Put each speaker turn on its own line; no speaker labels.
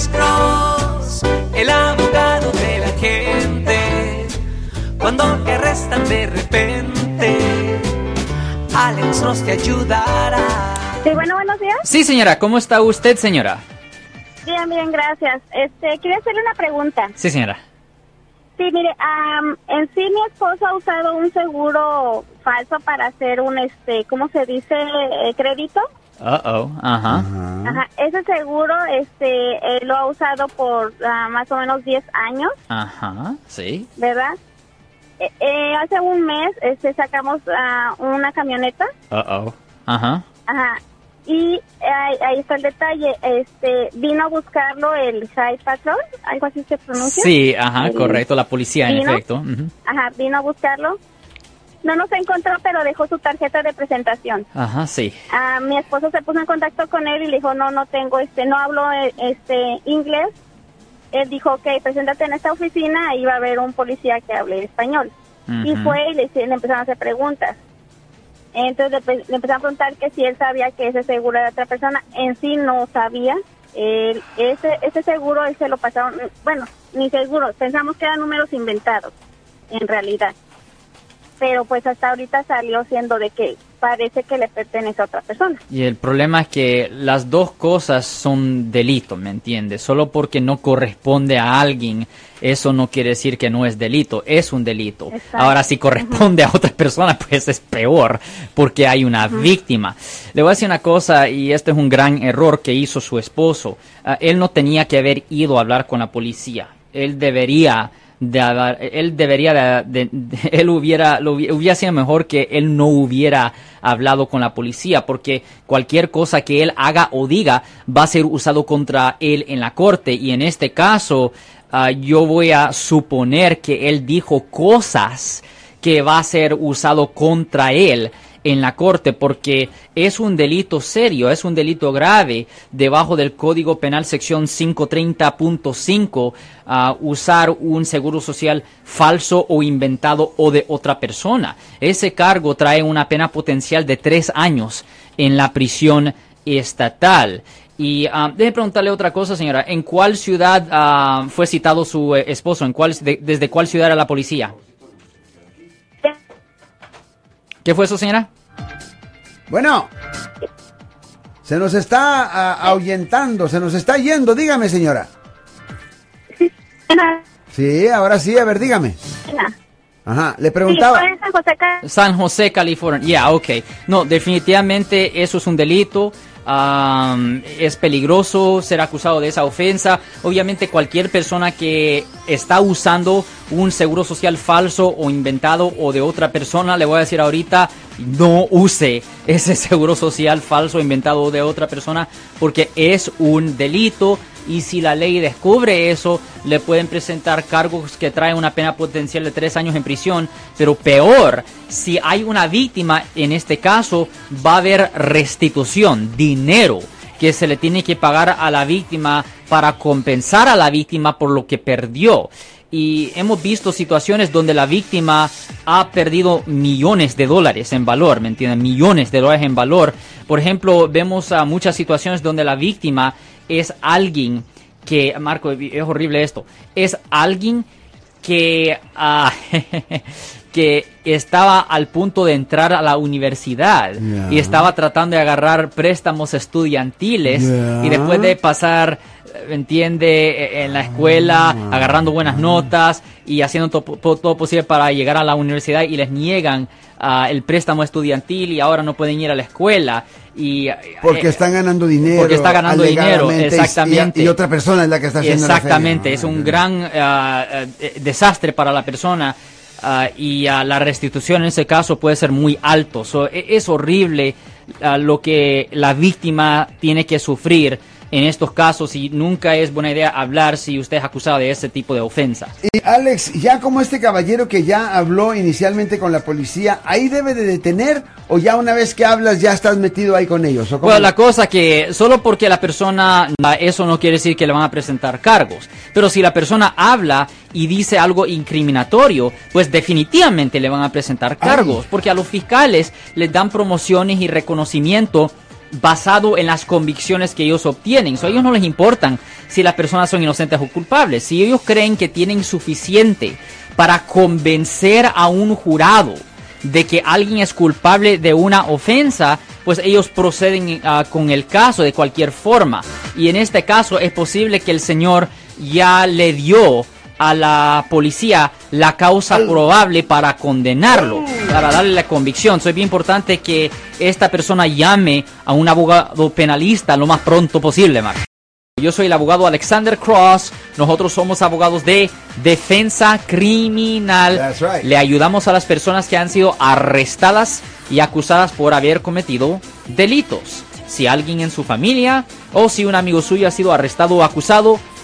Alex Cross, el abogado de la gente. Cuando te arrestan de repente, Alex Cross te ayudará.
Sí, bueno, buenos días.
Sí, señora, ¿cómo está usted, señora?
Bien, bien, gracias. Este, quería hacerle una pregunta.
Sí, señora.
Sí, mire, am, en sí mi esposo ha usado un seguro falso para hacer un, este, ¿cómo se dice? Eh, crédito.
Uh-oh, ajá.
Ajá. Ese seguro, este, lo ha usado por ah, más o menos 10 años,
Ajá, sí.
¿verdad? Eh, eh, hace un mes, este, sacamos ah, una camioneta.
Uh-oh, ajá.
Ajá. Y ahí, ahí está el detalle. Este, vino a buscarlo el High Patrol, algo así se pronuncia.
Sí, ajá,
El-
correcto, la policía, en
¿Vino?
efecto. ujú.
Ajá, vino a buscarlo. No nos encontró, pero dejó su tarjeta de presentación.
Ajá, sí.
Ah, mi esposo se puso en contacto con él y le dijo, no, no tengo, este, no hablo eh, este inglés. Él dijo, ok, preséntate en esta oficina, ahí va a haber un policía que hable español. Y fue y le, le empezaron a hacer preguntas. Entonces le, le empezaron a preguntar que si él sabía que ese seguro era de otra persona. En sí no sabía. Él- ese, ese seguro él se lo pasaron, bueno, ni seguro, pensamos que eran números inventados, en realidad. Pero pues hasta ahorita salió siendo de que parece que le pertenece a otra persona.
Y el problema es que las dos cosas son delito, ¿me entiendes? Solo porque no corresponde a alguien, eso no quiere decir que no es delito, es un delito.
Exacto.
Ahora, si corresponde a otra persona, pues es peor, porque hay una víctima. Le voy a decir una cosa, y este es un gran error que hizo su esposo. Ah, él no tenía que haber ido a hablar con la policía. Él debería de él debería de, él hubiera lo hubi- hubiera sido mejor que él no hubiera hablado con la policía porque cualquier cosa que él haga o diga va a ser usado contra él en la corte. Y en este caso ah, yo voy a suponer que él dijo cosas que va a ser usado contra él en la corte porque es un delito serio, es un delito grave debajo del Código Penal sección 530.5 ah, usar un seguro social falso o inventado o de otra persona. Ese cargo trae una pena potencial de tres años en la prisión estatal. Y ah, déjeme preguntarle otra cosa, señora. ¿En cuál ciudad ah, fue citado su eh, esposo? ¿En cuál, de- ¿Desde cuál ciudad era la policía? ¿Qué fue eso, señora?
Bueno, se nos está ah, ahuyentando, se nos está yendo. Dígame, señora. Sí, ahora sí, a ver, dígame. Ajá, le preguntaba.
San José Ca-
San José, California. Ya, ok. No, definitivamente eso es un delito. Es peligroso ser acusado de esa ofensa. Obviamente cualquier persona que está usando un seguro social falso o inventado o de otra persona, le voy a decir ahorita, no use ese seguro social falso inventado de otra persona porque es un delito y si la ley descubre eso, le pueden presentar cargos que traen una pena potencial de tres años en prisión. Pero peor, si hay una víctima, en este caso, va a haber restitución, dinero que se le tiene que pagar a la víctima para compensar a la víctima por lo que perdió. Y hemos visto situaciones donde la víctima ha perdido millones de dólares en valor, ¿me entienden? Millones de dólares en valor. Por ejemplo, vemos muchas situaciones donde la víctima es alguien que, Marco, es horrible esto, es alguien que, ah, que estaba al punto de entrar a la universidad y estaba tratando de agarrar préstamos estudiantiles y después de pasar, entiende, eh, en la escuela,
Ah.
agarrando buenas notas y haciendo to- po- todo posible para llegar a la universidad y les niegan ah, el préstamo estudiantil y ahora no pueden ir a la escuela y eh,
Porque están ganando dinero.
porque está ganando dinero,
y-
exactamente.
Y, otra persona es la que está haciendo la
Exactamente,
feria.
es un gran eh, desastre para la persona ah, y ah, la restitución en ese caso puede ser muy alto. So, e- es horrible lo que la víctima tiene que sufrir en estos casos y nunca es buena idea hablar si usted es acusado de ese tipo de ofensa.
Y Alex, ya como este caballero que ya habló inicialmente con la policía, ¿ahí debe de detener o ya una vez que hablas ya estás metido ahí con ellos? ¿O cómo?
Bueno, la cosa que solo porque la persona, eso no quiere decir que le van a presentar cargos. Pero si la persona habla y dice algo incriminatorio, pues definitivamente le van a presentar cargos. Porque a los fiscales les dan promociones y reconocimiento basado en las convicciones que ellos obtienen. So, a ellos no les importan si las personas son inocentes o culpables. Si ellos creen que tienen suficiente para convencer a un jurado de que alguien es culpable de una ofensa, pues ellos proceden ah, con el caso de cualquier forma. Y en este caso es posible que el señor ya le dio a la policía la causa probable para condenarlo, para darle la convicción. es bien importante que esta persona llame a un abogado penalista lo más pronto posible, Mark. Yo soy el abogado Alexander Cross. Nosotros somos abogados de defensa criminal. Le ayudamos a las personas que han sido arrestadas y acusadas por haber cometido delitos. Si alguien en su familia o si un amigo suyo ha sido arrestado o acusado,